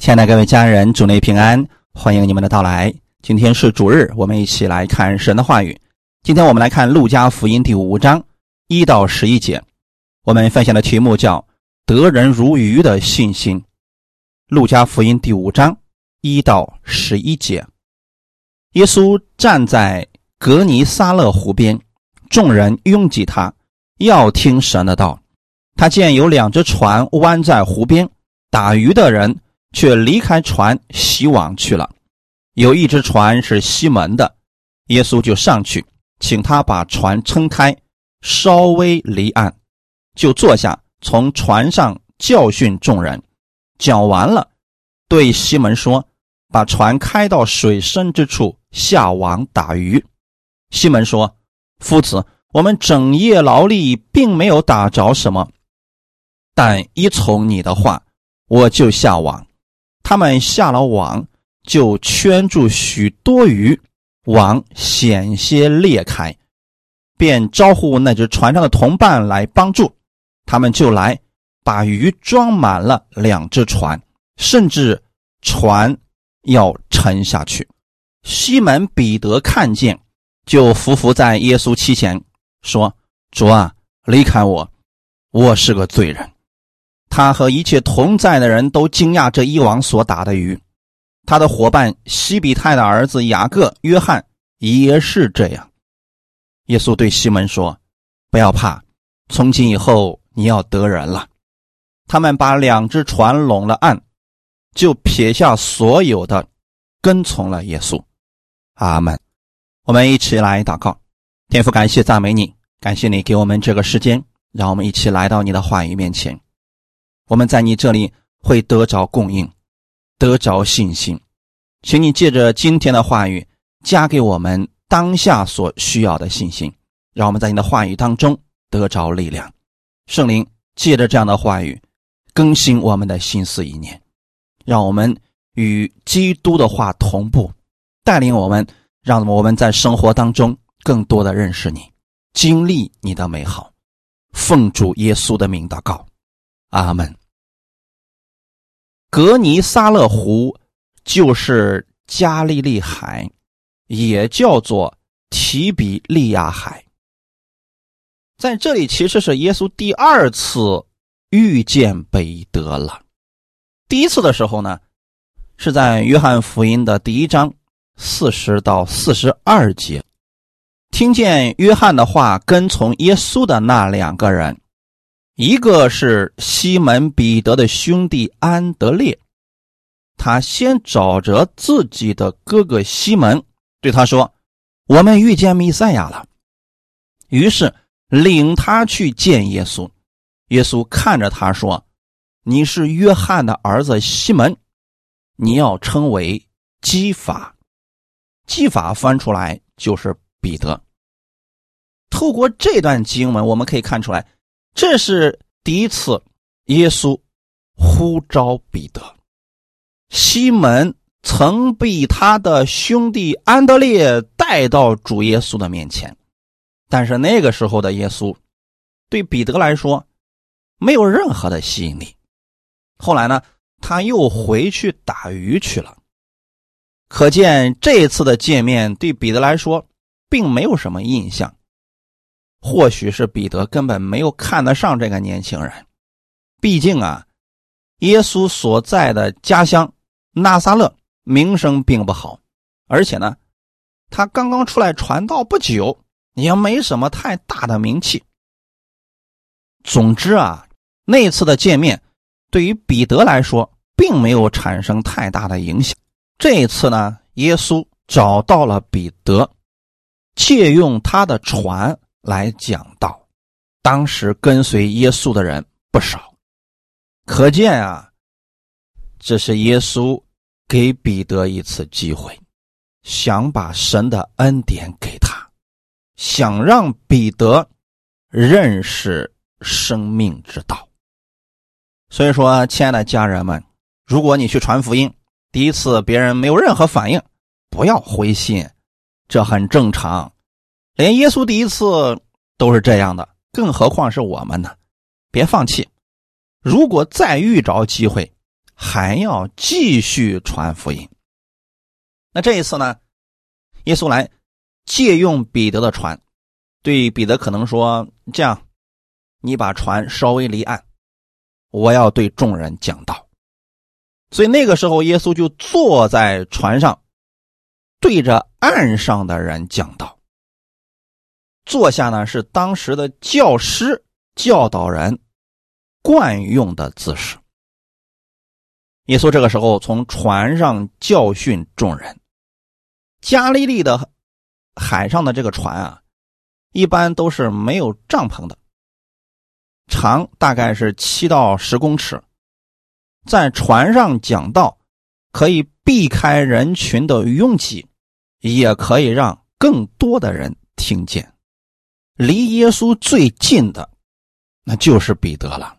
亲爱的各位家人，主内平安，欢迎你们的到来。今天是主日，我们一起来看神的话语。今天我们来看《路加福音》第五章一到十一节。我们分享的题目叫“得人如鱼的信心”。《路加福音》第五章一到十一节。耶稣站在格尼撒勒湖边，众人拥挤他，要听神的道。他见有两只船弯在湖边，打鱼的人。却离开船洗网去了。有一只船是西门的，耶稣就上去，请他把船撑开，稍微离岸，就坐下，从船上教训众人。讲完了，对西门说：“把船开到水深之处，下网打鱼。”西门说：“夫子，我们整夜劳力，并没有打着什么，但依从你的话，我就下网。”他们下了网，就圈住许多鱼，网险些裂开，便招呼那只船上的同伴来帮助。他们就来把鱼装满了两只船，甚至船要沉下去。西门彼得看见，就伏伏在耶稣膝前说：“主啊，离开我，我是个罪人。”他和一切同在的人都惊讶这一网所打的鱼，他的伙伴西比泰的儿子雅各、约翰也是这样。耶稣对西门说：“不要怕，从今以后你要得人了。”他们把两只船拢了岸，就撇下所有的，跟从了耶稣。阿门。我们一起来祷告，天父，感谢赞美你，感谢你给我们这个时间，让我们一起来到你的话语面前。我们在你这里会得着供应，得着信心，请你借着今天的话语加给我们当下所需要的信心，让我们在你的话语当中得着力量。圣灵借着这样的话语更新我们的心思意念，让我们与基督的话同步，带领我们，让我们在生活当中更多的认识你，经历你的美好。奉主耶稣的名祷告，阿门。格尼撒勒湖就是加利利海，也叫做提比利亚海。在这里，其实是耶稣第二次遇见彼得了。第一次的时候呢，是在约翰福音的第一章四十到四十二节，听见约翰的话，跟从耶稣的那两个人。一个是西门彼得的兄弟安德烈，他先找着自己的哥哥西门，对他说：“我们遇见弥赛亚了。”于是领他去见耶稣。耶稣看着他说：“你是约翰的儿子西门，你要称为基法。基法翻出来就是彼得。”透过这段经文，我们可以看出来。这是第一次，耶稣呼召彼得。西门曾被他的兄弟安德烈带到主耶稣的面前，但是那个时候的耶稣对彼得来说没有任何的吸引力。后来呢，他又回去打鱼去了。可见这次的见面对彼得来说并没有什么印象。或许是彼得根本没有看得上这个年轻人，毕竟啊，耶稣所在的家乡纳撒勒名声并不好，而且呢，他刚刚出来传道不久，也没什么太大的名气。总之啊，那次的见面对于彼得来说并没有产生太大的影响。这一次呢，耶稣找到了彼得，借用他的船。来讲道，当时跟随耶稣的人不少，可见啊，这是耶稣给彼得一次机会，想把神的恩典给他，想让彼得认识生命之道。所以说，亲爱的家人们，如果你去传福音，第一次别人没有任何反应，不要灰心，这很正常。连耶稣第一次都是这样的，更何况是我们呢？别放弃，如果再遇着机会，还要继续传福音。那这一次呢，耶稣来借用彼得的船，对彼得可能说：“这样，你把船稍微离岸，我要对众人讲道。”所以那个时候，耶稣就坐在船上，对着岸上的人讲道。坐下呢，是当时的教师教导人惯用的姿势。耶稣这个时候从船上教训众人。加利利的海上的这个船啊，一般都是没有帐篷的，长大概是七到十公尺。在船上讲道，可以避开人群的拥挤，也可以让更多的人听见。离耶稣最近的，那就是彼得了。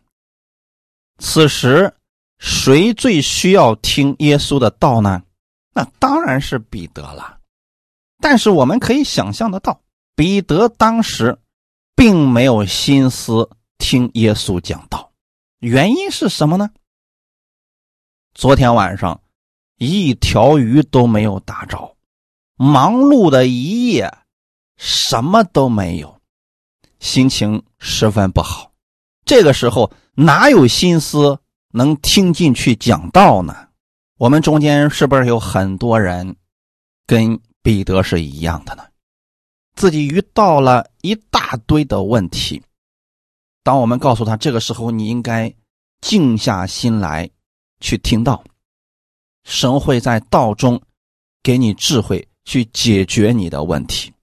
此时，谁最需要听耶稣的道呢？那当然是彼得了。但是我们可以想象得到，彼得当时并没有心思听耶稣讲道，原因是什么呢？昨天晚上，一条鱼都没有打着，忙碌的一夜，什么都没有，心情十分不好。这个时候哪有心思能听进去讲道呢？我们中间是不是有很多人跟彼得是一样的呢？自己遇到了一大堆的问题，当我们告诉他这个时候你应该静下心来。去听到，神会在道中给你智慧去解决你的问题。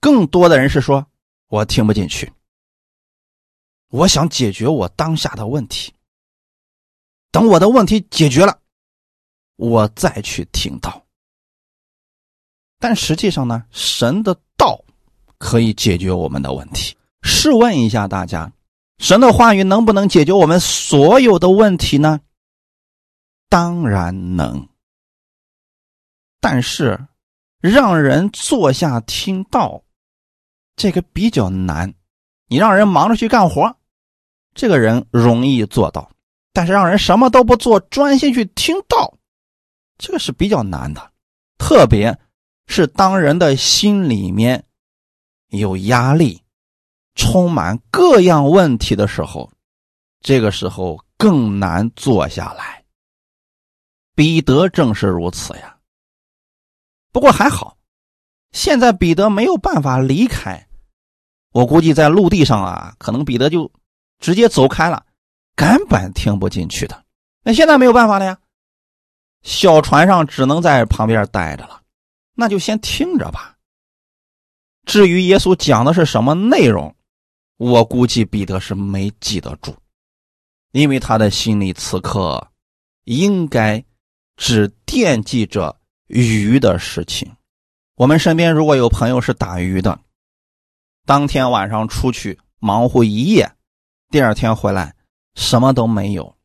更多的人是说，我听不进去，我想解决我当下的问题。等我的问题解决了，我再去听到。但实际上呢，神的道可以解决我们的问题。试问一下大家。神的话语能不能解决我们所有的问题呢？当然能。但是，让人坐下听道，这个比较难。你让人忙着去干活，这个人容易做到；但是让人什么都不做，专心去听道，这个是比较难的。特别是当人的心里面有压力。充满各样问题的时候，这个时候更难坐下来。彼得正是如此呀。不过还好，现在彼得没有办法离开。我估计在陆地上啊，可能彼得就直接走开了，根本听不进去的。那现在没有办法了呀，小船上只能在旁边待着了，那就先听着吧。至于耶稣讲的是什么内容？我估计彼得是没记得住，因为他的心里此刻应该只惦记着鱼的事情。我们身边如果有朋友是打鱼的，当天晚上出去忙活一夜，第二天回来什么都没有，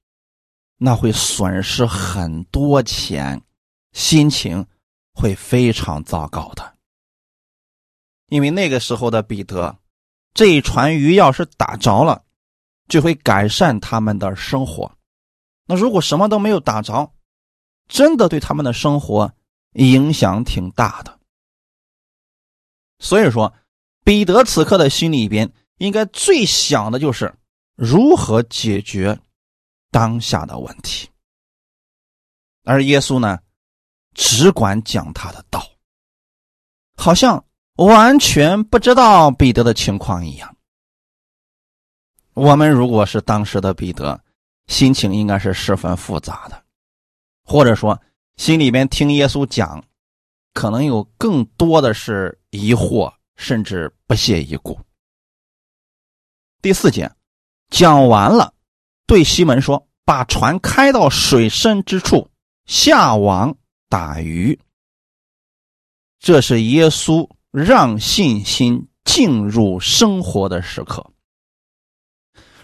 那会损失很多钱，心情会非常糟糕的。因为那个时候的彼得。这一船鱼要是打着了，就会改善他们的生活。那如果什么都没有打着，真的对他们的生活影响挺大的。所以说，彼得此刻的心里边应该最想的就是如何解决当下的问题，而耶稣呢，只管讲他的道，好像。完全不知道彼得的情况一样。我们如果是当时的彼得，心情应该是十分复杂的，或者说心里边听耶稣讲，可能有更多的是疑惑，甚至不屑一顾。第四节讲完了，对西门说：“把船开到水深之处，下网打鱼。”这是耶稣。让信心进入生活的时刻。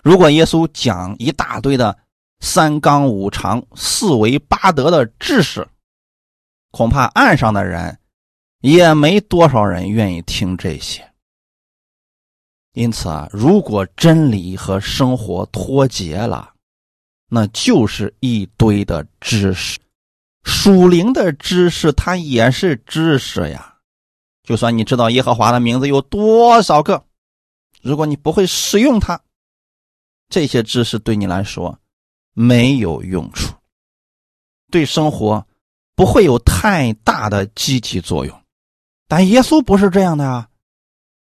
如果耶稣讲一大堆的三纲五常、四维八德的知识，恐怕岸上的人也没多少人愿意听这些。因此啊，如果真理和生活脱节了，那就是一堆的知识。属灵的知识，它也是知识呀。就算你知道耶和华的名字有多少个，如果你不会使用它，这些知识对你来说没有用处，对生活不会有太大的积极作用。但耶稣不是这样的啊！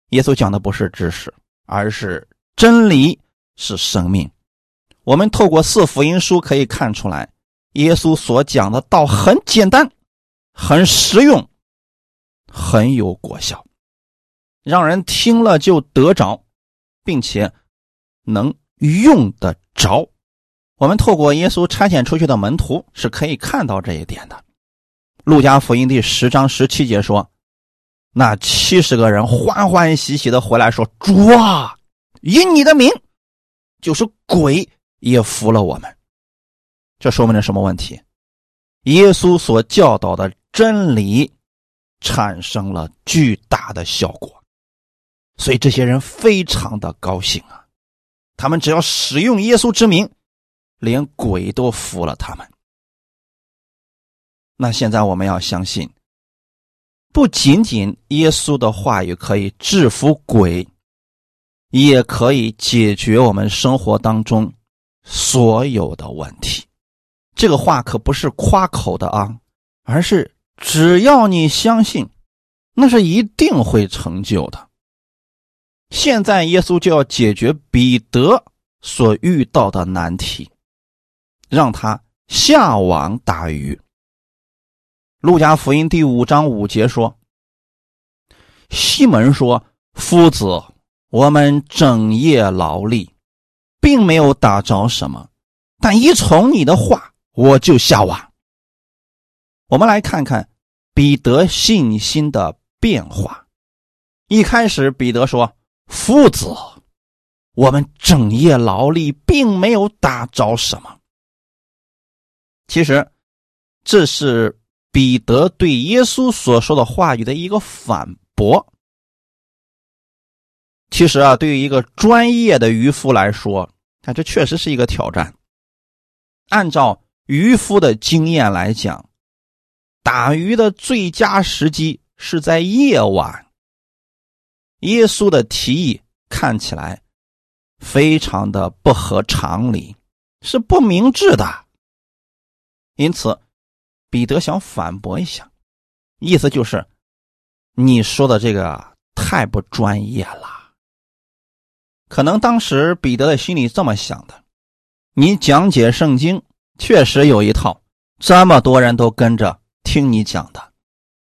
耶稣讲的不是知识，而是真理，是生命。我们透过四福音书可以看出来。耶稣所讲的道很简单，很实用，很有果效，让人听了就得着，并且能用得着。我们透过耶稣差遣出去的门徒是可以看到这一点的。路加福音第十章十七节说：“那七十个人欢欢喜喜的回来说：‘主啊，以你的名，就是鬼也服了我们。’”这说明了什么问题？耶稣所教导的真理产生了巨大的效果，所以这些人非常的高兴啊！他们只要使用耶稣之名，连鬼都服了他们。那现在我们要相信，不仅仅耶稣的话语可以制服鬼，也可以解决我们生活当中所有的问题。这个话可不是夸口的啊，而是只要你相信，那是一定会成就的。现在耶稣就要解决彼得所遇到的难题，让他下网打鱼。路加福音第五章五节说：“西门说，夫子，我们整夜劳力，并没有打着什么，但依从你的话。”我就下网。我们来看看彼得信心的变化。一开始，彼得说：“夫子，我们整夜劳力，并没有打着什么。”其实，这是彼得对耶稣所说的话语的一个反驳。其实啊，对于一个专业的渔夫来说，啊，这确实是一个挑战。按照渔夫的经验来讲，打鱼的最佳时机是在夜晚。耶稣的提议看起来非常的不合常理，是不明智的。因此，彼得想反驳一下，意思就是你说的这个太不专业了。可能当时彼得的心里这么想的：你讲解圣经。确实有一套，这么多人都跟着听你讲的，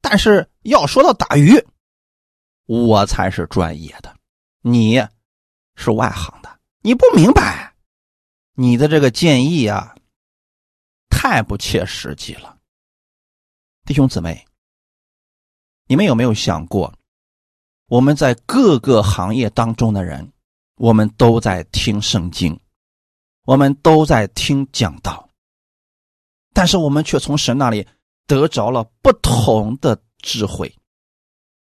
但是要说到打鱼，我才是专业的，你是外行的，你不明白，你的这个建议啊，太不切实际了。弟兄姊妹，你们有没有想过，我们在各个行业当中的人，我们都在听圣经，我们都在听讲道。但是我们却从神那里得着了不同的智慧、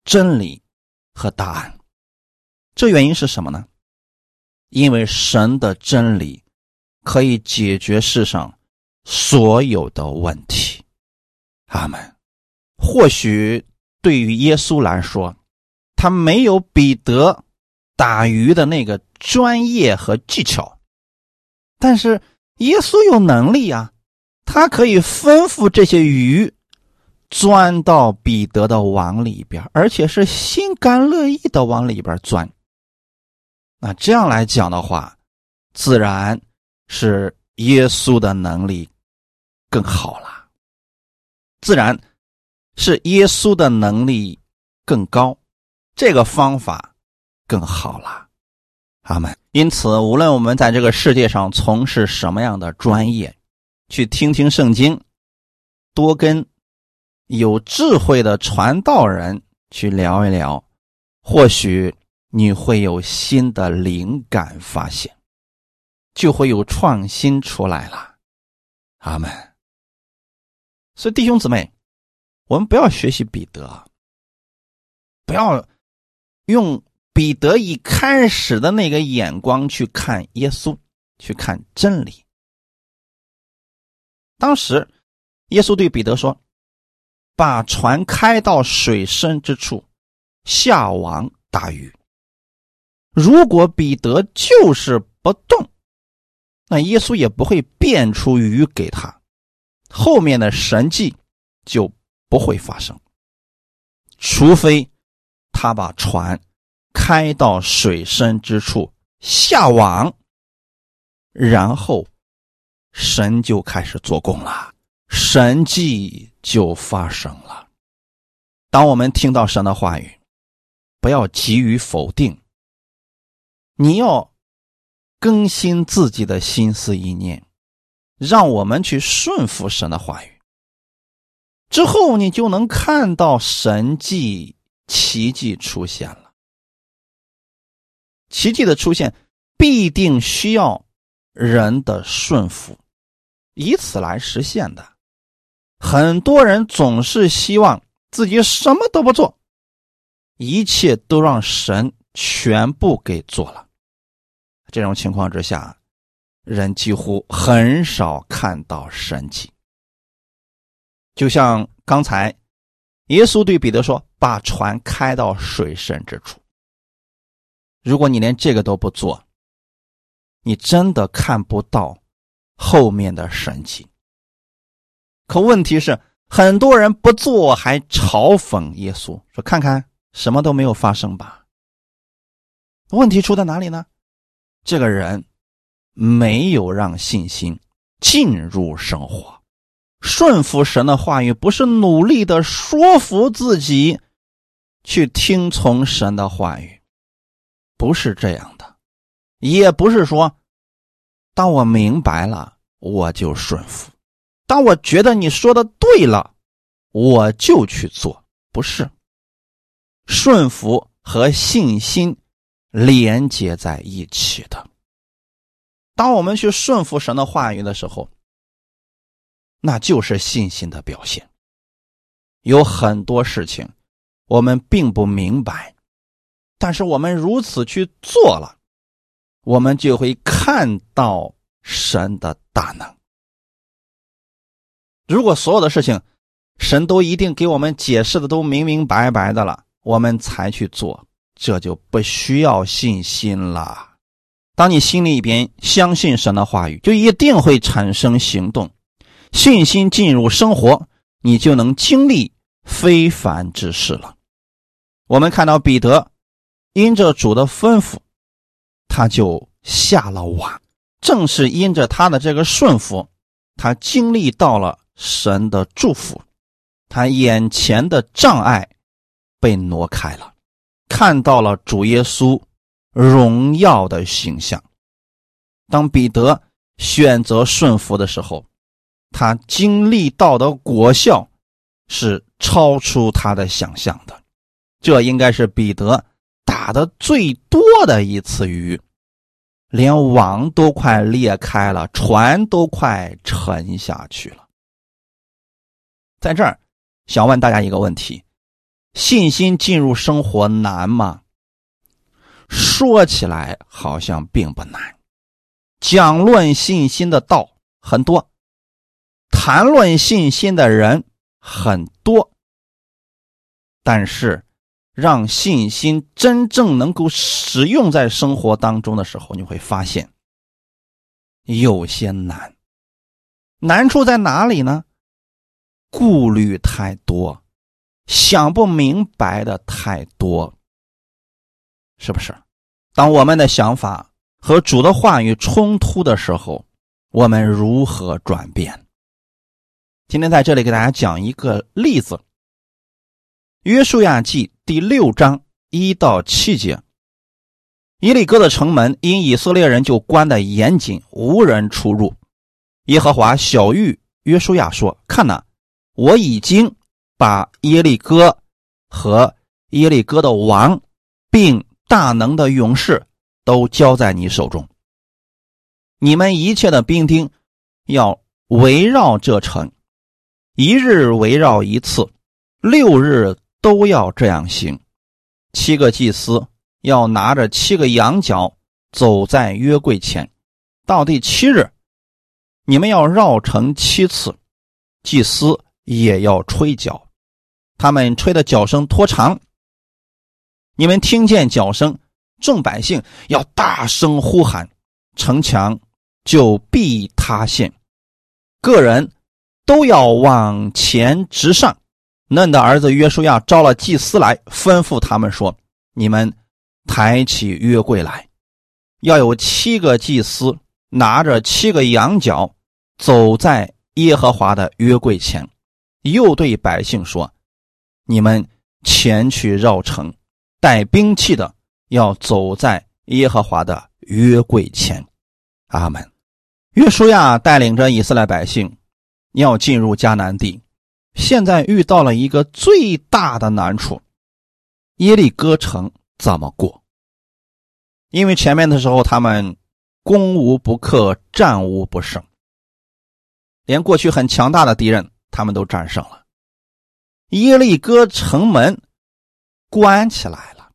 真理和答案。这原因是什么呢？因为神的真理可以解决世上所有的问题。阿门。或许对于耶稣来说，他没有彼得打鱼的那个专业和技巧，但是耶稣有能力啊。他可以吩咐这些鱼钻到彼得的网里边，而且是心甘乐意的往里边钻。那这样来讲的话，自然是耶稣的能力更好了，自然是耶稣的能力更高，这个方法更好了。阿门。因此，无论我们在这个世界上从事什么样的专业，去听听圣经，多跟有智慧的传道人去聊一聊，或许你会有新的灵感发现，就会有创新出来了。阿门。所以弟兄姊妹，我们不要学习彼得，不要用彼得一开始的那个眼光去看耶稣，去看真理。当时耶稣对彼得说：“把船开到水深之处，下网打鱼。”如果彼得就是不动，那耶稣也不会变出鱼给他，后面的神迹就不会发生。除非他把船开到水深之处下网，然后神就开始做工了，神迹就发生了。当我们听到神的话语，不要急于否定。你要更新自己的心思意念，让我们去顺服神的话语，之后你就能看到神迹奇迹出现了。奇迹的出现必定需要人的顺服，以此来实现的。很多人总是希望自己什么都不做，一切都让神全部给做了。这种情况之下，人几乎很少看到神迹。就像刚才，耶稣对彼得说：“把船开到水深之处。”如果你连这个都不做，你真的看不到后面的神迹。可问题是，很多人不做还嘲讽耶稣，说：“看看，什么都没有发生吧？”问题出在哪里呢？这个人没有让信心进入生活，顺服神的话语，不是努力的说服自己去听从神的话语，不是这样的，也不是说当我明白了我就顺服，当我觉得你说的对了，我就去做，不是顺服和信心。连接在一起的。当我们去顺服神的话语的时候，那就是信心的表现。有很多事情我们并不明白，但是我们如此去做了，我们就会看到神的大能。如果所有的事情神都一定给我们解释的都明明白白的了，我们才去做。这就不需要信心了。当你心里边相信神的话语，就一定会产生行动。信心进入生活，你就能经历非凡之事了。我们看到彼得因着主的吩咐，他就下了网。正是因着他的这个顺服，他经历到了神的祝福，他眼前的障碍被挪开了。看到了主耶稣荣耀的形象。当彼得选择顺服的时候，他经历到的果效是超出他的想象的。这应该是彼得打的最多的一次鱼，连网都快裂开了，船都快沉下去了。在这儿，想问大家一个问题。信心进入生活难吗？说起来好像并不难。讲论信心的道很多，谈论信心的人很多，但是让信心真正能够使用在生活当中的时候，你会发现有些难。难处在哪里呢？顾虑太多。想不明白的太多，是不是？当我们的想法和主的话语冲突的时候，我们如何转变？今天在这里给大家讲一个例子，《约书亚记》第六章一到七节：耶利哥的城门因以色列人就关得严谨，无人出入。耶和华小玉约书亚说：“看呐，我已经。”把耶利哥和耶利哥的王，并大能的勇士都交在你手中。你们一切的兵丁要围绕这城，一日围绕一次，六日都要这样行。七个祭司要拿着七个羊角走在约柜前，到第七日，你们要绕城七次，祭司也要吹角，他们吹的角声拖长。你们听见角声，众百姓要大声呼喊，城墙就必塌陷。个人都要往前直上。嫩的儿子约书亚招了祭司来，吩咐他们说：“你们抬起约柜来，要有七个祭司拿着七个羊角，走在耶和华的约柜前。”又对百姓说：“你们前去绕城，带兵器的要走在耶和华的约柜前。”阿门。约书亚带领着以色列百姓要进入迦南地。现在遇到了一个最大的难处，耶利哥城怎么过？因为前面的时候他们攻无不克，战无不胜，连过去很强大的敌人他们都战胜了。耶利哥城门关起来了，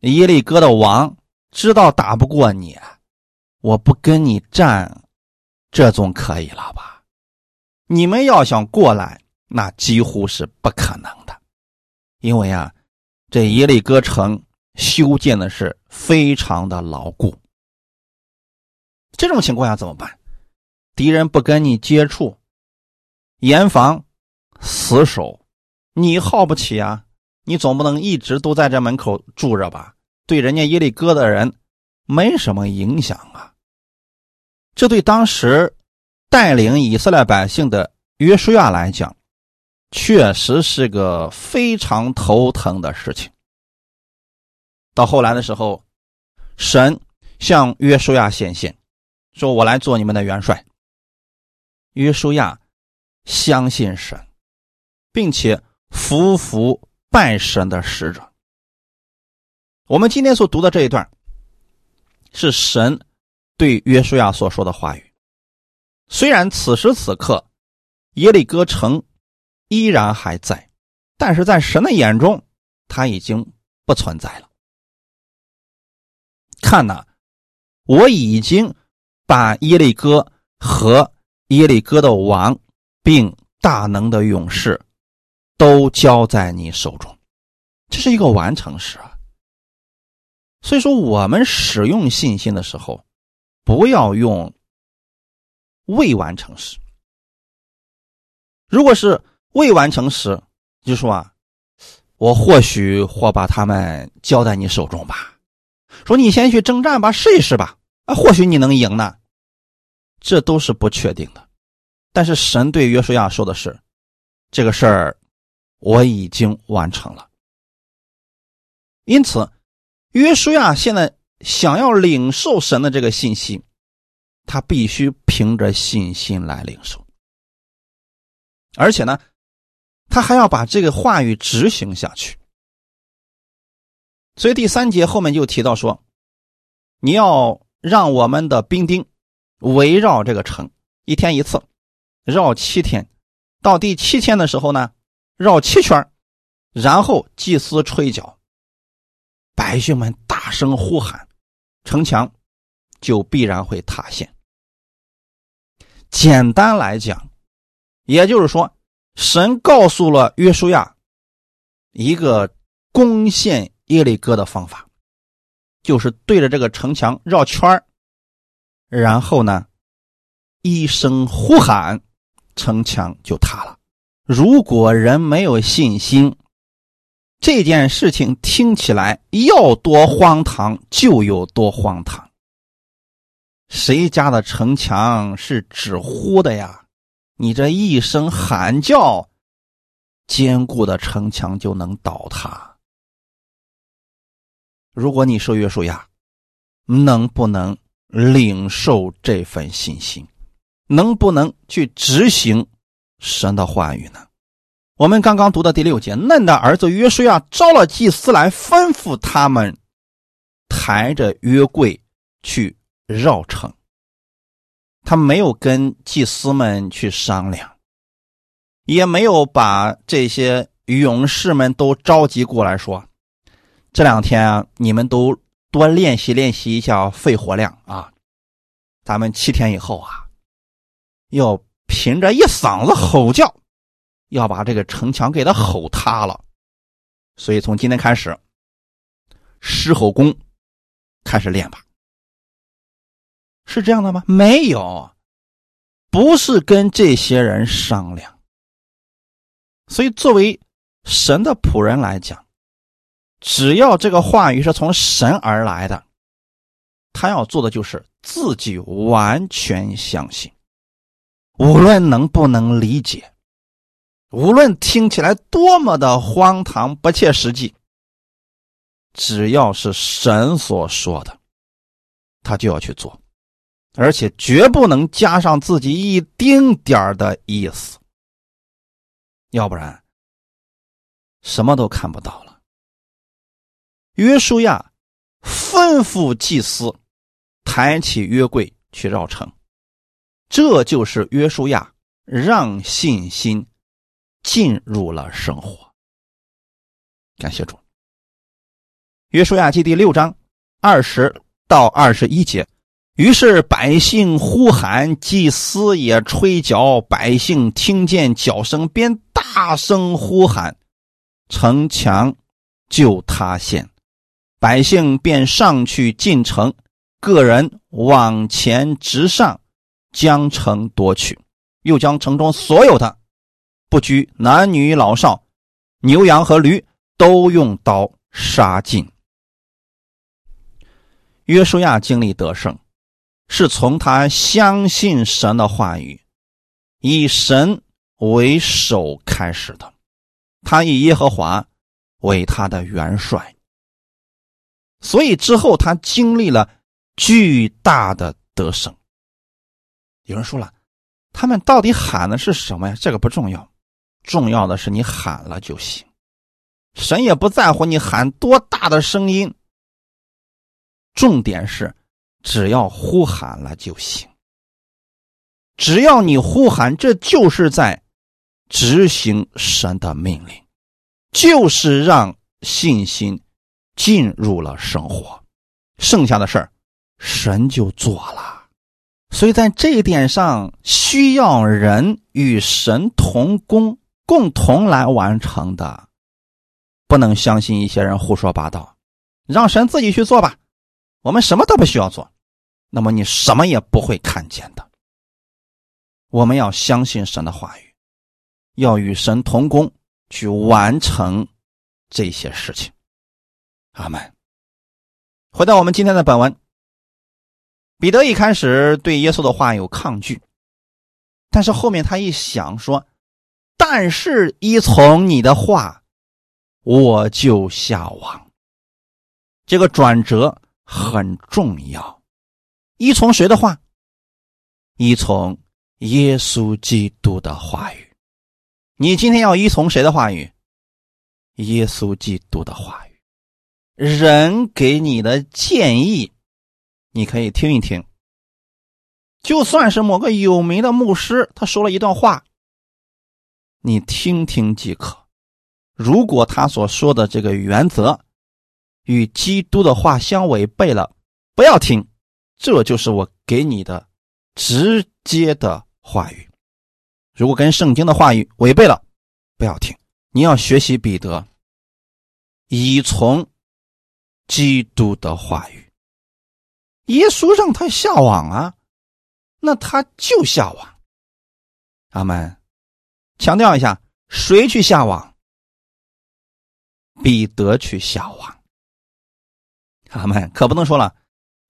耶利哥的王知道打不过你，我不跟你战，这总可以了吧？你们要想过来。那几乎是不可能的，因为啊，这耶利哥城修建的是非常的牢固。这种情况下怎么办？敌人不跟你接触，严防死守，你耗不起啊！你总不能一直都在这门口住着吧？对人家耶利哥的人没什么影响啊。这对当时带领以色列百姓的约书亚来讲，确实是个非常头疼的事情。到后来的时候，神向约书亚显现，说：“我来做你们的元帅。”约书亚相信神，并且服服拜神的使者。我们今天所读的这一段，是神对约书亚所说的话语。虽然此时此刻耶利哥城。依然还在，但是在神的眼中，他已经不存在了。看呐，我已经把耶利哥和耶利哥的王，并大能的勇士，都交在你手中，这是一个完成时啊。所以说，我们使用信心的时候，不要用未完成时。如果是。未完成时，就说啊，我或许或把他们交在你手中吧。说你先去征战吧，试一试吧，啊，或许你能赢呢。这都是不确定的。但是神对约书亚说的是，这个事儿我已经完成了。因此，约书亚现在想要领受神的这个信息，他必须凭着信心来领受，而且呢。他还要把这个话语执行下去，所以第三节后面就提到说：“你要让我们的兵丁围绕这个城，一天一次，绕七天。到第七天的时候呢，绕七圈，然后祭司吹角，百姓们大声呼喊，城墙就必然会塌陷。简单来讲，也就是说。”神告诉了约书亚一个攻陷耶利哥的方法，就是对着这个城墙绕圈然后呢，一声呼喊，城墙就塌了。如果人没有信心，这件事情听起来要多荒唐就有多荒唐。谁家的城墙是纸糊的呀？你这一声喊叫，坚固的城墙就能倒塌。如果你是约书亚，能不能领受这份信心？能不能去执行神的话语呢？我们刚刚读的第六节，嫩的儿子约书亚招了祭司来，吩咐他们抬着约柜去绕城。他没有跟祭司们去商量，也没有把这些勇士们都召集过来说：“这两天你们都多练习练习一下肺活量啊，咱们七天以后啊，要凭着一嗓子吼叫，要把这个城墙给他吼塌了。所以从今天开始，狮吼功开始练吧。是这样的吗？没有，不是跟这些人商量。所以作为神的仆人来讲，只要这个话语是从神而来的，他要做的就是自己完全相信，无论能不能理解，无论听起来多么的荒唐不切实际，只要是神所说的，他就要去做。而且绝不能加上自己一丁点儿的意思，要不然什么都看不到了。约书亚吩咐祭司抬起约柜去绕城，这就是约书亚让信心进入了生活。感谢主。约书亚记第六章二十到二十一节。于是百姓呼喊，祭司也吹角。百姓听见角声，便大声呼喊，城墙就塌陷。百姓便上去进城，个人往前直上，将城夺取，又将城中所有的，不拘男女老少，牛羊和驴，都用刀杀尽。约书亚经历得胜。是从他相信神的话语，以神为首开始的。他以耶和华为他的元帅，所以之后他经历了巨大的得胜。有人说了，他们到底喊的是什么呀？这个不重要，重要的是你喊了就行。神也不在乎你喊多大的声音，重点是。只要呼喊了就行。只要你呼喊，这就是在执行神的命令，就是让信心进入了生活。剩下的事儿，神就做了。所以在这一点上，需要人与神同工，共同来完成的。不能相信一些人胡说八道，让神自己去做吧。我们什么都不需要做。那么你什么也不会看见的。我们要相信神的话语，要与神同工，去完成这些事情。阿门。回到我们今天的本文，彼得一开始对耶稣的话有抗拒，但是后面他一想说：“但是依从你的话，我就下网。”这个转折很重要。依从谁的话？依从耶稣基督的话语。你今天要依从谁的话语？耶稣基督的话语。人给你的建议，你可以听一听。就算是某个有名的牧师，他说了一段话，你听听即可。如果他所说的这个原则与基督的话相违背了，不要听。这就是我给你的直接的话语。如果跟圣经的话语违背了，不要听。你要学习彼得，依从基督的话语。耶稣让他下网啊，那他就下网。阿门。强调一下，谁去下网？彼得去下网。阿门。可不能说了。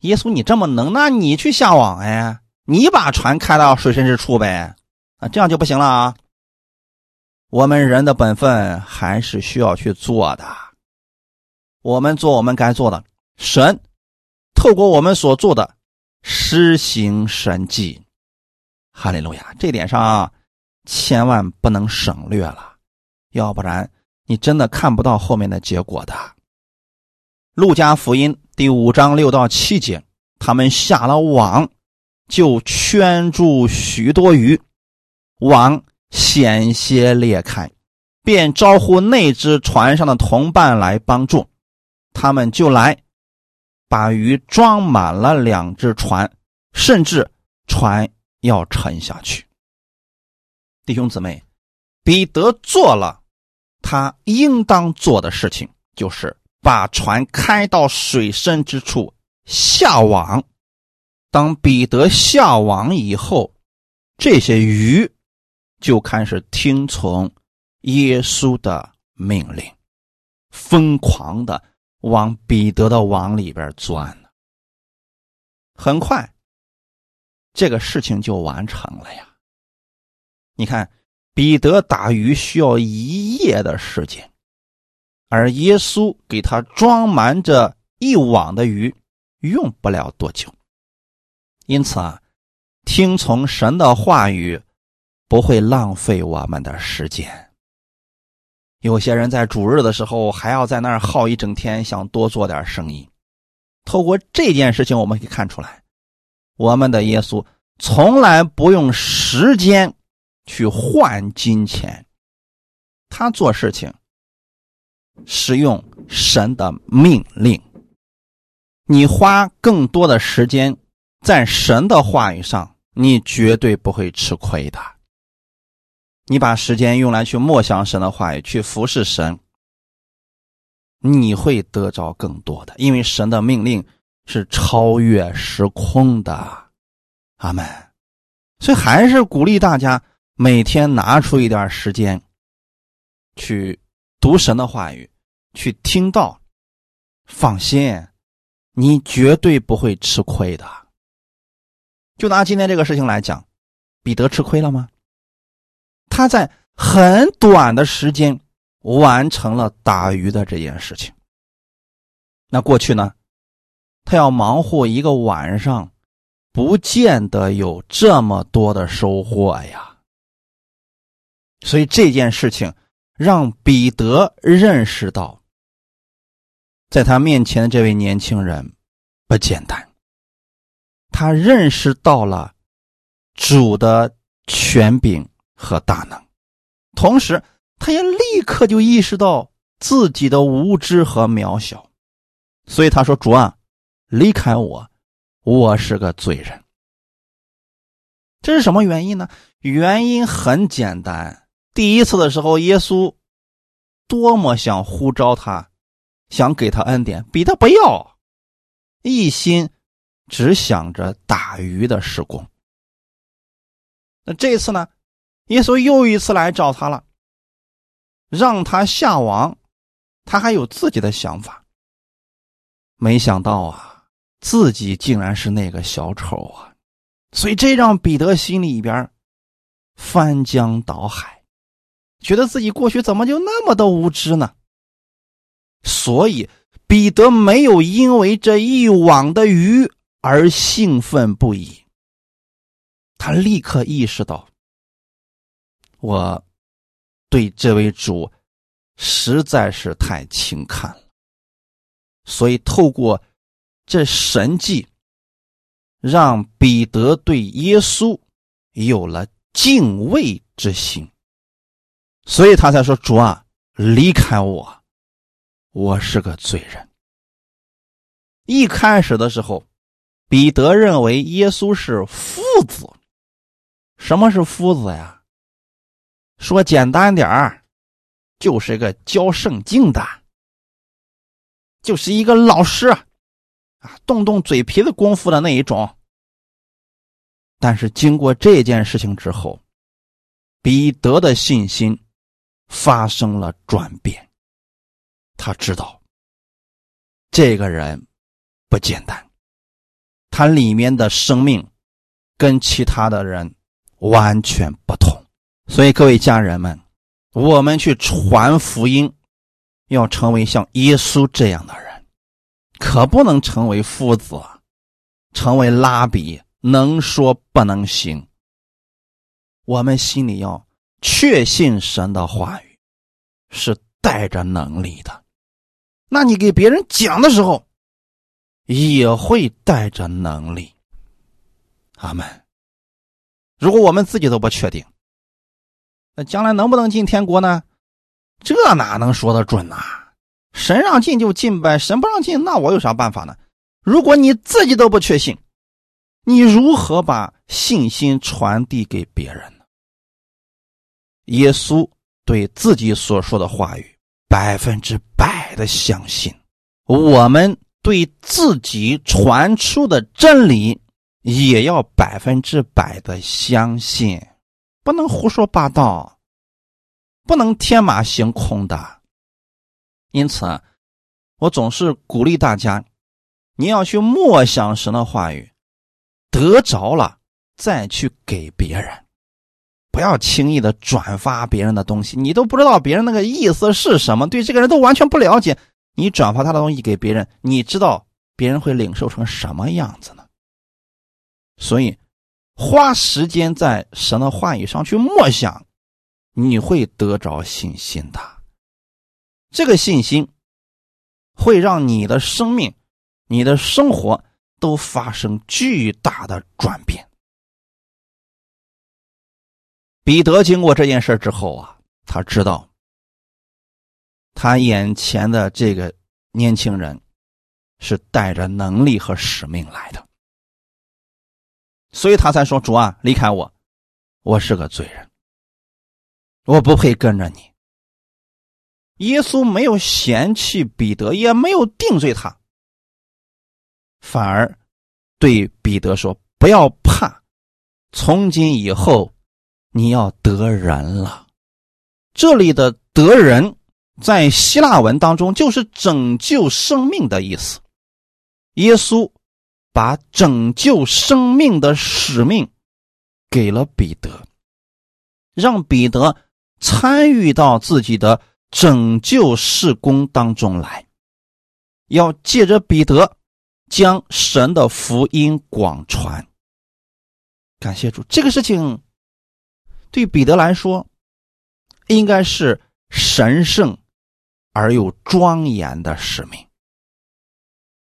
耶稣，你这么能，那你去下网哎，你把船开到水深之处呗，啊，这样就不行了啊。我们人的本分还是需要去做的，我们做我们该做的，神透过我们所做的施行神迹，哈利路亚！这点上千万不能省略了，要不然你真的看不到后面的结果的。路加福音。第五章六到七节，他们下了网，就圈住许多鱼，网险些裂开，便招呼那只船上的同伴来帮助，他们就来，把鱼装满了两只船，甚至船要沉下去。弟兄姊妹，彼得做了他应当做的事情，就是把船开到水深之处下网。当彼得下网以后，这些鱼就开始听从耶稣的命令，疯狂的往彼得的网里边钻。很快，这个事情就完成了呀。你看，彼得打鱼需要一夜的时间，而耶稣给他装满着一网的鱼，用不了多久。因此啊，听从神的话语不会浪费我们的时间。有些人在主日的时候还要在那儿耗一整天，想多做点生意。透过这件事情，我们可以看出来，我们的耶稣从来不用时间。去换金钱，他做事情使用神的命令。你花更多的时间在神的话语上，你绝对不会吃亏的。你把时间用来去默想神的话语，去服侍神，你会得着更多的，因为神的命令是超越时空的。阿门。所以还是鼓励大家。每天拿出一段时间，去读神的话语，去听到，放心，你绝对不会吃亏的。就拿今天这个事情来讲，彼得吃亏了吗？他在很短的时间完成了打鱼的这件事情。那过去呢，他要忙活一个晚上，不见得有这么多的收获呀。所以这件事情让彼得认识到，在他面前的这位年轻人不简单。他认识到了主的权柄和大能，同时他也立刻就意识到自己的无知和渺小。所以他说：“主啊，离开我，我是个罪人。”这是什么原因呢？原因很简单。第一次的时候，耶稣多么想呼召他，想给他恩典，彼得不要，一心只想着打鱼的事工。那这次呢，耶稣又一次来找他了，让他下网，他还有自己的想法。没想到啊，自己竟然是那个小丑啊！所以这让彼得心里边翻江倒海。觉得自己过去怎么就那么的无知呢？所以彼得没有因为这一网的鱼而兴奋不已。他立刻意识到，我对这位主实在是太轻看了，所以透过这神迹，让彼得对耶稣有了敬畏之心。所以他才说：“主啊，离开我，我是个罪人。”一开始的时候，彼得认为耶稣是夫子。什么是夫子呀？说简单点儿，就是一个教圣经的，就是一个老师啊，动动嘴皮子功夫的那一种。但是经过这件事情之后，彼得的信心。发生了转变，他知道这个人不简单，他里面的生命跟其他的人完全不同。所以，各位家人们，我们去传福音，要成为像耶稣这样的人，可不能成为夫子，成为拉比，能说不能行。我们心里要。确信神的话语是带着能力的，那你给别人讲的时候也会带着能力。阿门。如果我们自己都不确定，那将来能不能进天国呢？这哪能说得准呐？神让进就进呗，神不让进，那我有啥办法呢？如果你自己都不确信，你如何把信心传递给别人？耶稣对自己所说的话语百分之百的相信，我们对自己传出的真理也要百分之百的相信，不能胡说八道，不能天马行空的。因此，我总是鼓励大家，你要去默想神的话语，得着了再去给别人。不要轻易的转发别人的东西，你都不知道别人那个意思是什么，对这个人都完全不了解。你转发他的东西给别人，你知道别人会领受成什么样子呢？所以，花时间在神的话语上去默想，你会得着信心的。这个信心会让你的生命、你的生活都发生巨大的转变。彼得经过这件事之后啊，他知道他眼前的这个年轻人是带着能力和使命来的，所以他才说：“主啊，离开我，我是个罪人，我不配跟着你。”耶稣没有嫌弃彼得，也没有定罪他，反而对彼得说：“不要怕，从今以后。”你要得人了，这里的“得人”在希腊文当中就是拯救生命的意思。耶稣把拯救生命的使命给了彼得，让彼得参与到自己的拯救事工当中来，要借着彼得将神的福音广传。感谢主，这个事情。对彼得来说，应该是神圣而又庄严的使命。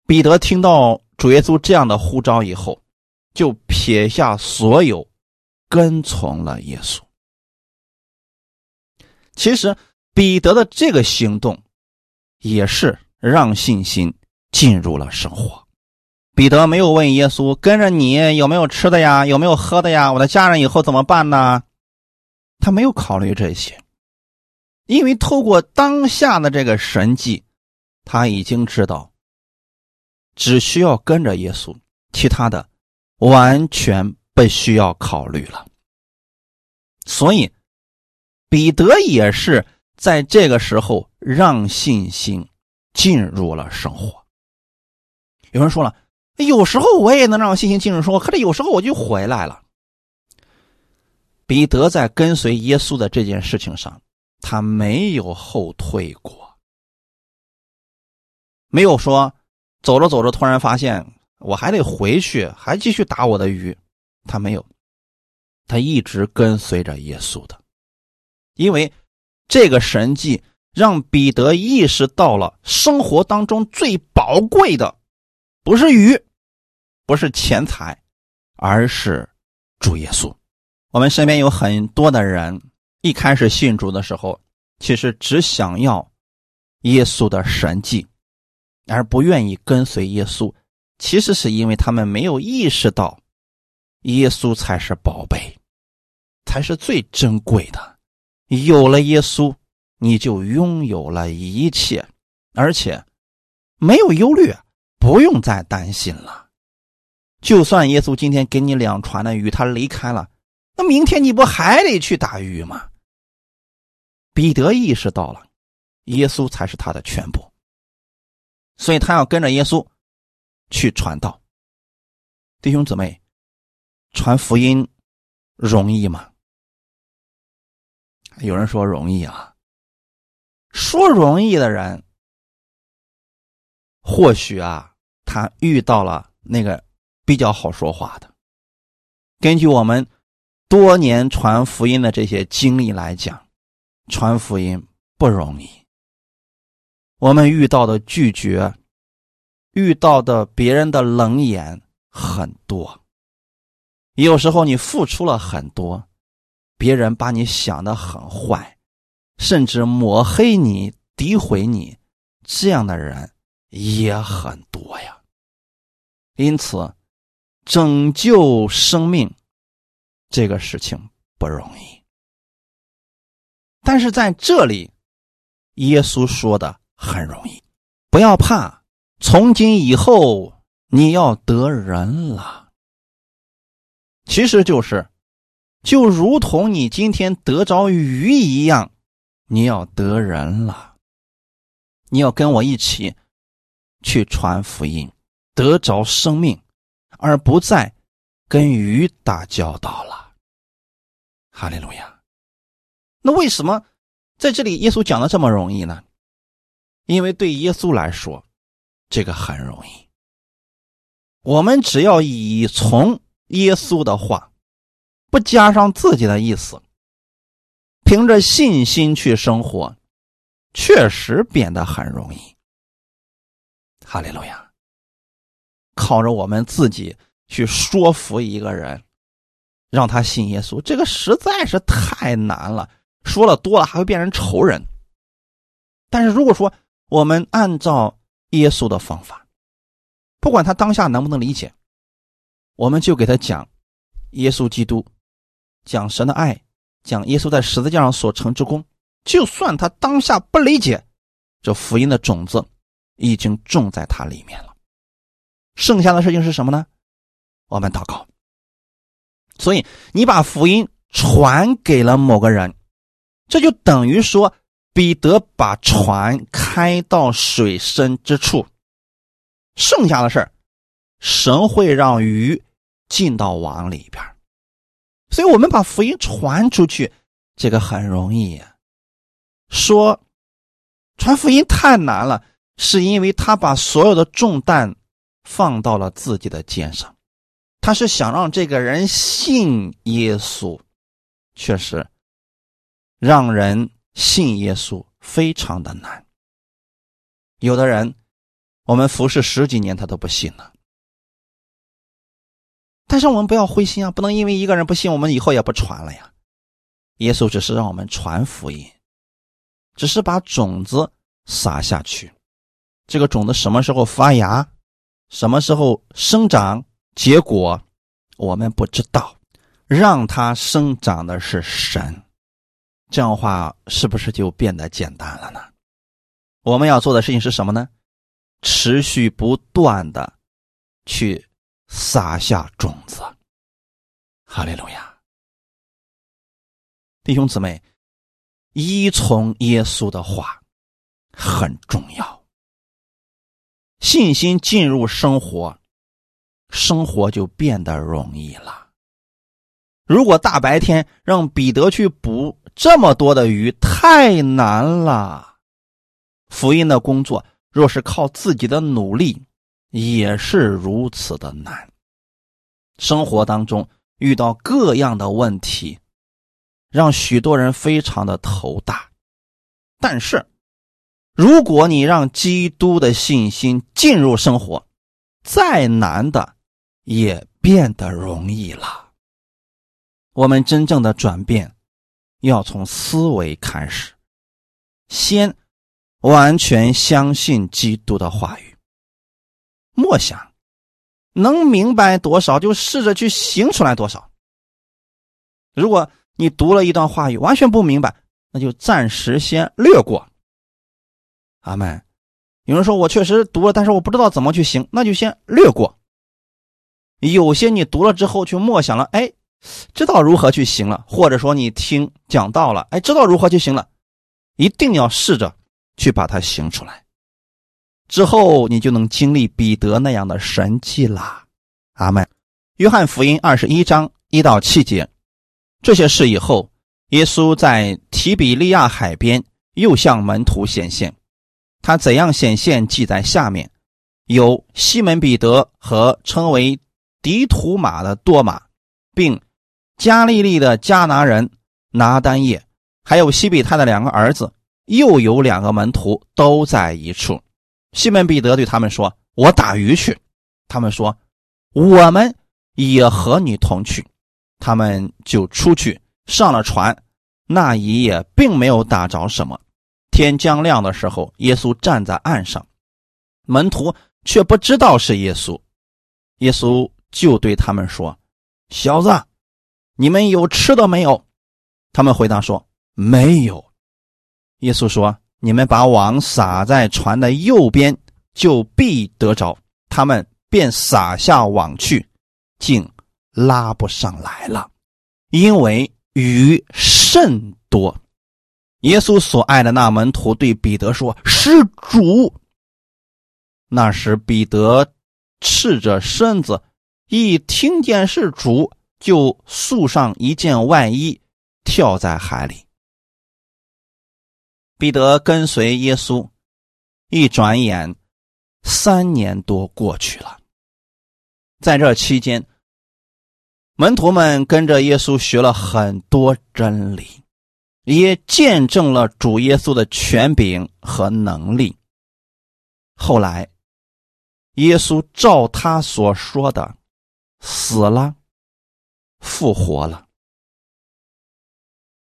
彼得听到主耶稣这样的呼召以后，就撇下所有，跟从了耶稣。其实，彼得的这个行动，也是让信心进入了生活。彼得没有问耶稣：“跟着你有没有吃的呀？有没有喝的呀？我的家人以后怎么办呢？”他没有考虑这些，因为透过当下的这个神迹，他已经知道，只需要跟着耶稣，其他的完全不需要考虑了。所以，彼得也是在这个时候让信心进入了生活。有人说了，有时候我也能让信心进入生活，可是有时候我就回来了。彼得在跟随耶稣的这件事情上，他没有后退过，没有说走着走着突然发现我还得回去，还继续打我的鱼，他没有，他一直跟随着耶稣的，因为这个神迹让彼得意识到了生活当中最宝贵的不是鱼，不是钱财，而是主耶稣。我们身边有很多的人，一开始信主的时候，其实只想要耶稣的神迹，而不愿意跟随耶稣。其实是因为他们没有意识到，耶稣才是宝贝，才是最珍贵的。有了耶稣，你就拥有了一切，而且没有忧虑，不用再担心了。就算耶稣今天给你两船的鱼，他离开了。那明天你不还得去打鱼吗？彼得意识到了，耶稣才是他的全部，所以他要跟着耶稣去传道。弟兄姊妹，传福音容易吗？有人说容易啊，说容易的人，或许啊，他遇到了那个比较好说话的。根据我们。多年传福音的这些经历来讲，传福音不容易。我们遇到的拒绝，遇到的别人的冷眼很多。有时候你付出了很多，别人把你想的很坏，甚至抹黑你、诋毁你，这样的人也很多呀。因此，拯救生命。这个事情不容易，但是在这里，耶稣说的很容易，不要怕，从今以后你要得人了。其实就是，就如同你今天得着鱼一样，你要得人了。你要跟我一起去传福音，得着生命，而不再跟鱼打交道了。哈利路亚。那为什么在这里耶稣讲的这么容易呢？因为对耶稣来说，这个很容易。我们只要以从耶稣的话，不加上自己的意思，凭着信心去生活。确实变得很容易，哈利路亚！靠着我们自己去说服一个人，让他信耶稣，这个实在是太难了。说了多了还会变成仇人。但是如果说我们按照耶稣的方法，不管他当下能不能理解，我们就给他讲耶稣基督，讲神的爱，讲耶稣在十字架上所成之功。就算他当下不理解，这福音的种子已经种在他里面了。剩下的事情是什么呢？我们祷告。所以你把福音传给了某个人，这就等于说彼得把船开到水深之处。剩下的事神会让鱼进到网里边。所以我们把福音传出去，这个很容易。说传福音太难了，是因为他把所有的重担放到了自己的肩上。他是想让这个人信耶稣，确实让人信耶稣非常的难。有的人，我们服侍十几年，他都不信了。但是我们不要灰心啊，不能因为一个人不信，我们以后也不传了呀。耶稣只是让我们传福音。只是把种子撒下去，这个种子什么时候发芽，什么时候生长结果，我们不知道。让它生长的是神，这样的话是不是就变得简单了呢？我们要做的事情是什么呢？持续不断的去撒下种子。哈利路亚，弟兄姊妹。依从耶稣的话很重要，信心进入生活，生活就变得容易了。如果大白天让彼得去捕这么多的鱼，太难了。福音的工作若是靠自己的努力，也是如此的难。生活当中遇到各样的问题。让许多人非常的头大，但是，如果你让基督的信心进入生活，再难的也变得容易了。我们真正的转变，要从思维开始，先完全相信基督的话语，默想，能明白多少就试着去行出来多少。如果，你读了一段话语，完全不明白，那就暂时先略过。阿门。有人说我确实读了，但是我不知道怎么去行，那就先略过。有些你读了之后去默想了，哎，知道如何去行了，或者说你听讲到了，哎，知道如何去行了，一定要试着去把它行出来，之后你就能经历彼得那样的神迹啦。阿门。约翰福音二十一章一到七节。这些事以后，耶稣在提比利亚海边又向门徒显现。他怎样显现，记在下面：有西门彼得和称为迪图马的多马，并加利利的迦拿人拿丹叶，还有西比泰的两个儿子，又有两个门徒都在一处。西门彼得对他们说：“我打鱼去。”他们说：“我们也和你同去。”他们就出去上了船，那一夜并没有打着什么。天将亮的时候，耶稣站在岸上，门徒却不知道是耶稣。耶稣就对他们说：“小子，你们有吃的没有？”他们回答说：“没有。”耶稣说：“你们把网撒在船的右边，就必得着。”他们便撒下网去，竟拉不上来了，因为鱼甚多。耶稣所爱的那门徒对彼得说：“施主。”那时彼得赤着身子，一听见是主，就束上一件外衣，跳在海里。彼得跟随耶稣，一转眼三年多过去了。在这期间，门徒们跟着耶稣学了很多真理。也见证了主耶稣的权柄和能力。后来，耶稣照他所说的死了，复活了。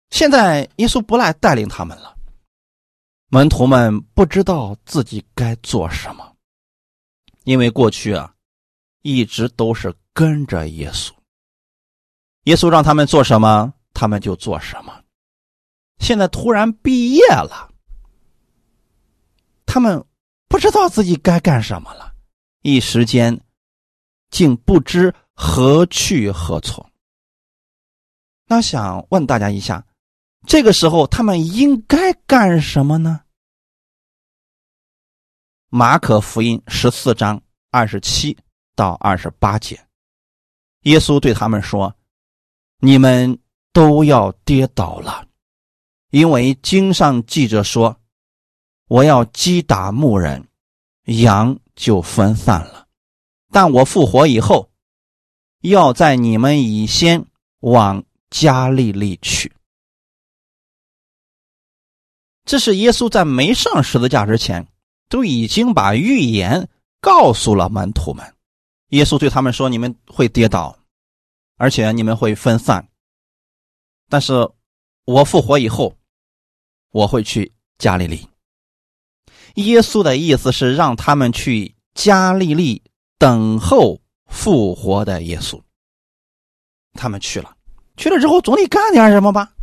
现在，耶稣不来带领他们了，门徒们不知道自己该做什么，因为过去啊，一直都是跟着耶稣。耶稣让他们做什么，他们就做什么。现在突然毕业了，他们不知道自己该干什么了，一时间竟不知何去何从。那想问大家一下，这个时候他们应该干什么呢？马可福音十四章二十七到二十八节，耶稣对他们说：“你们都要跌倒了。”因为经上记着说：“我要击打牧人，羊就分散了。但我复活以后，要在你们以先往加利利去。”这是耶稣在没上十字架之前，都已经把预言告诉了门徒们。耶稣对他们说：“你们会跌倒，而且你们会分散。但是我复活以后。”我会去加利利。耶稣的意思是让他们去加利利等候复活的耶稣。他们去了，去了之后总得干点什么吧？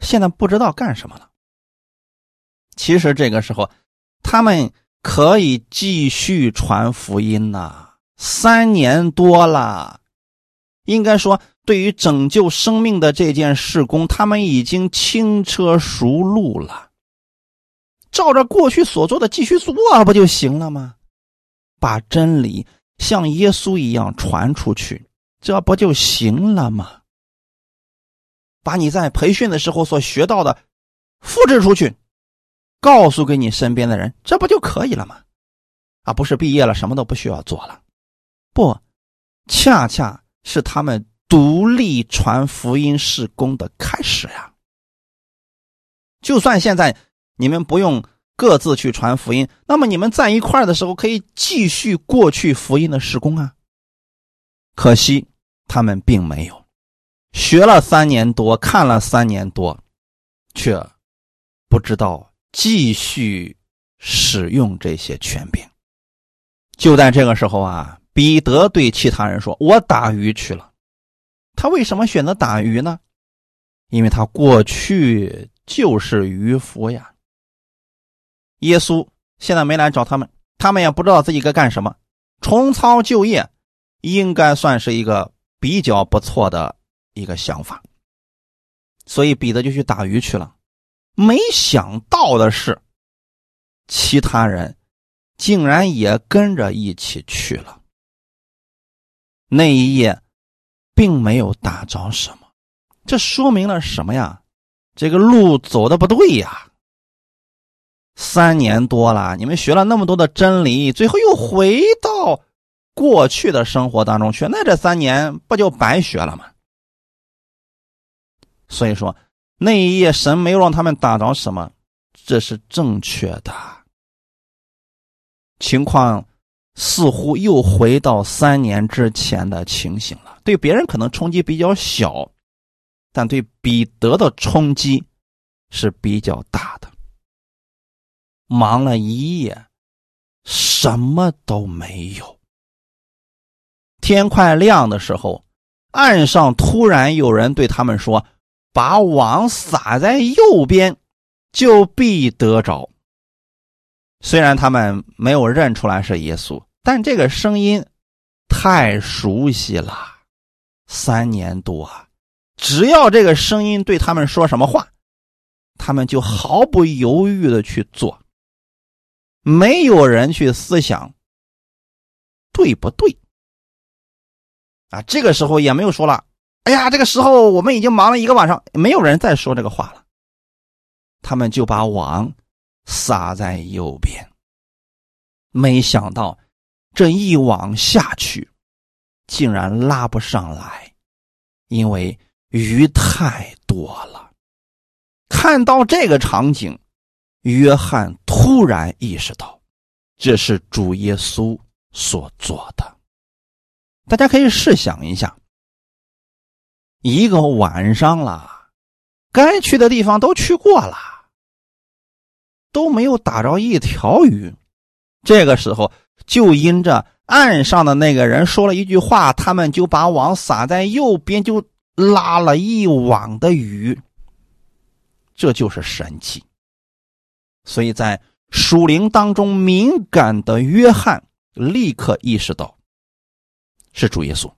现在不知道干什么了。其实这个时候，他们可以继续传福音呐。三年多了，应该说。对于拯救生命的这件事工，他们已经轻车熟路了。照着过去所做的继续做不就行了吗？把真理像耶稣一样传出去，这不就行了吗？把你在培训的时候所学到的复制出去，告诉给你身边的人，这不就可以了吗？啊，不是毕业了什么都不需要做了，不，恰恰是他们。独立传福音事工的开始呀！就算现在你们不用各自去传福音，那么你们在一块的时候可以继续过去福音的施工啊。可惜他们并没有学了三年多，看了三年多，却不知道继续使用这些权柄。就在这个时候啊，彼得对其他人说：“我打鱼去了。”他为什么选择打鱼呢？因为他过去就是渔夫呀。耶稣现在没来找他们，他们也不知道自己该干什么，重操旧业，应该算是一个比较不错的一个想法。所以彼得就去打鱼去了。没想到的是，其他人竟然也跟着一起去了。那一夜。并没有打着什么，这说明了什么呀？这个路走的不对呀！三年多了，你们学了那么多的真理，最后又回到过去的生活当中去，那这三年不就白学了吗？所以说，那一夜神没有让他们打着什么，这是正确的。情况。似乎又回到三年之前的情形了。对别人可能冲击比较小，但对彼得的冲击是比较大的。忙了一夜，什么都没有。天快亮的时候，岸上突然有人对他们说：“把网撒在右边，就必得着。虽然他们没有认出来是耶稣，但这个声音太熟悉了，三年多，只要这个声音对他们说什么话，他们就毫不犹豫的去做，没有人去思想对不对。啊，这个时候也没有说了。哎呀，这个时候我们已经忙了一个晚上，没有人再说这个话了。他们就把网撒在右边，没想到这一网下去，竟然拉不上来，因为鱼太多了。看到这个场景，约翰突然意识到，这是主耶稣所做的。大家可以试想一下，一个晚上了，该去的地方都去过了，都没有打着一条鱼。这个时候，就因着岸上的那个人说了一句话，他们就把网撒在右边，就拉了一网的鱼。这就是神奇。所以在属灵当中敏感的约翰立刻意识到。是主耶稣。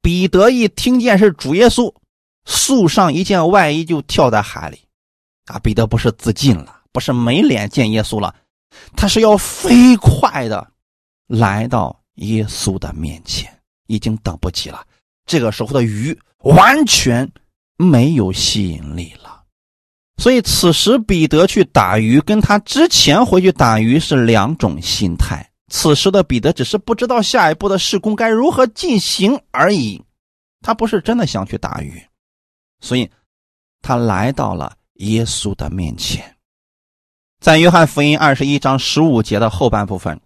彼得一听见是主耶稣，束上一件外衣就跳在海里。啊，彼得不是自尽了，不是没脸见耶稣了，他是要飞快的来到耶稣的面前，已经等不及了。这个时候的鱼完全没有吸引力了，所以此时彼得去打鱼，跟他之前回去打鱼是两种心态。此时的彼得只是不知道下一步的事工该如何进行而已，他不是真的想去打鱼，所以，他来到了耶稣的面前。在约翰福音二十一章十五节的后半部分，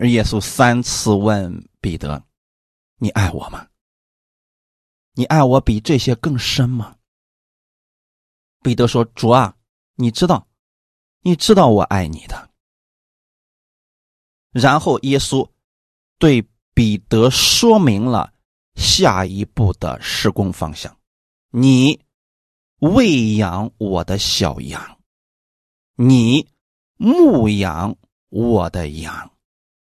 耶稣三次问彼得：“你爱我吗？你爱我比这些更深吗？”彼得说：“主啊，你知道，你知道我爱你的。”然后耶稣对彼得说明了下一步的施工方向：你喂养我的小羊，你牧养我的羊，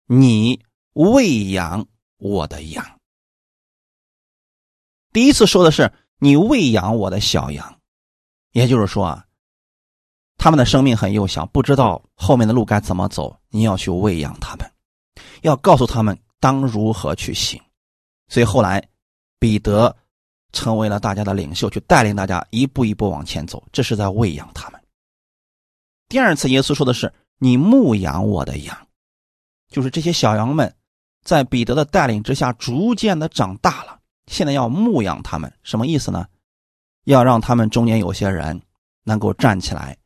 你喂养我的羊。第一次说的是你喂养我的小羊，也就是说啊。他们的生命很幼小，不知道后面的路该怎么走。你要去喂养他们，要告诉他们当如何去行。所以后来，彼得成为了大家的领袖，去带领大家一步一步往前走。这是在喂养他们。第二次，耶稣说的是：“你牧养我的羊。”就是这些小羊们，在彼得的带领之下，逐渐的长大了。现在要牧养他们，什么意思呢？要让他们中间有些人能够站起来。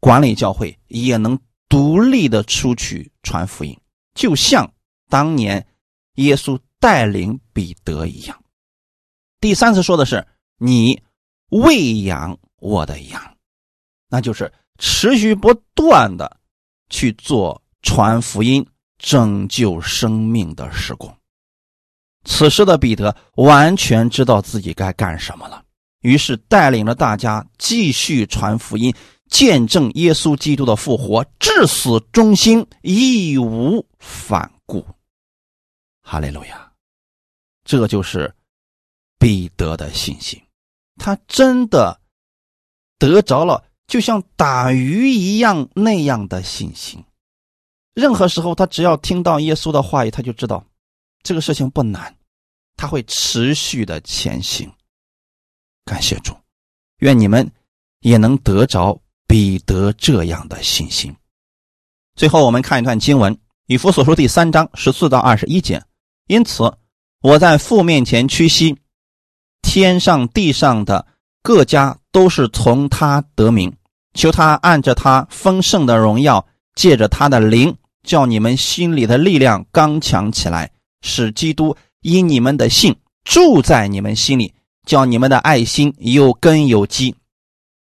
管理教会也能独立的出去传福音，就像当年耶稣带领彼得一样。第三次说的是你喂养我的羊，那就是持续不断的去做传福音、拯救生命的施工。此时的彼得完全知道自己该干什么了，于是带领着大家继续传福音。见证耶稣基督的复活，至死忠心，义无反顾。哈利路亚！这就是彼得的信心，他真的得着了，就像打鱼一样那样的信心。任何时候，他只要听到耶稣的话语，他就知道这个事情不难，他会持续的前行。感谢主，愿你们也能得着。彼得这样的信心。最后，我们看一段经文，《以弗所书》第三章十四到二十一节。因此，我在父面前屈膝，天上地上的各家都是从他得名，求他按着他丰盛的荣耀，借着他的灵，叫你们心里的力量刚强起来，使基督因你们的信住在你们心里，叫你们的爱心有根有基，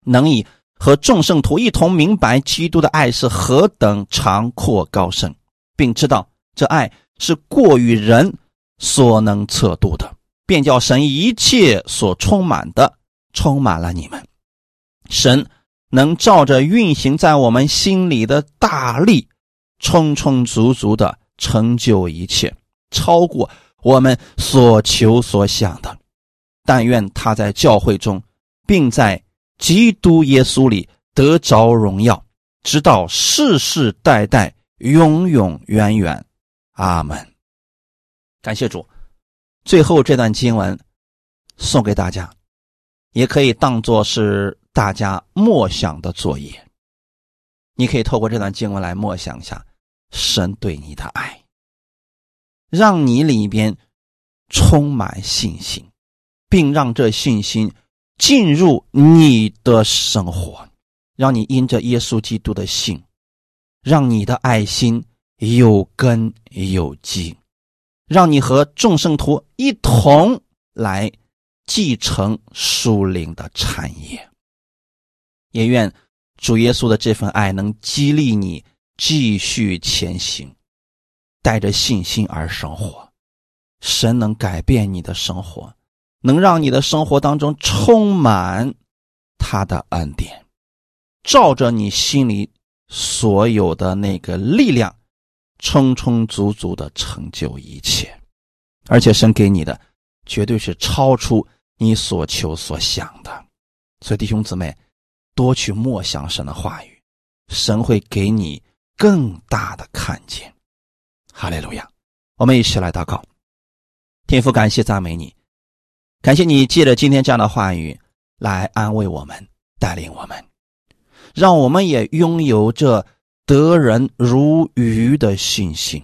能以。和众圣徒一同明白基督的爱是何等长阔高深，并知道这爱是过于人所能测度的，便叫神一切所充满的充满了你们。神能照着运行在我们心里的大力，充充足足的成就一切，超过我们所求所想的。但愿他在教会中，并在基督耶稣里得着荣耀，直到世世代代，永永远远。阿门。感谢主。最后这段经文送给大家，也可以当做是大家默想的作业。你可以透过这段经文来默想一下神对你的爱，让你里边充满信心，并让这信心进入你的生活，让你因着耶稣基督的信，让你的爱心有根有基。让你和众圣徒一同来继承属灵的产业，也愿主耶稣的这份爱能激励你继续前行，带着信心而生活。神能改变你的生活，能让你的生活当中充满他的恩典，照着你心里所有的那个力量。充充足足的成就一切，而且神给你的绝对是超出你所求所想的。所以弟兄姊妹，多去默想神的话语，神会给你更大的看见。哈利路亚！我们一起来祷告，天父，感谢赞美你，感谢你借着今天这样的话语来安慰我们，带领我们，让我们也拥有这。得人如鱼的信心，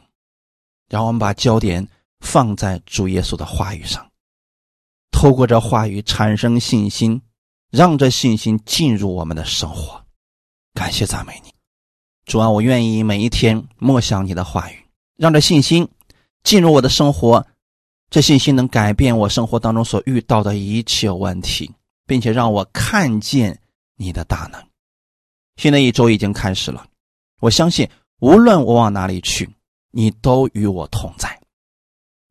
让我们把焦点放在主耶稣的话语上，透过这话语产生信心，让这信心进入我们的生活。感谢赞美你，主啊，我愿意每一天默想你的话语，让这信心进入我的生活，这信心能改变我生活当中所遇到的一切问题，并且让我看见你的大能。新的一周已经开始了。我相信，无论我往哪里去，你都与我同在。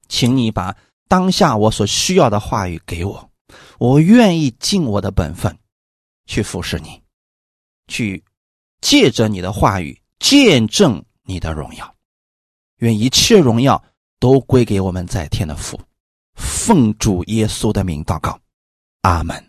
请你把当下我所需要的话语给我，我愿意尽我的本分，去服侍你，去借着你的话语见证你的荣耀。愿一切荣耀都归给我们在天的父。奉主耶稣的名祷告，阿门。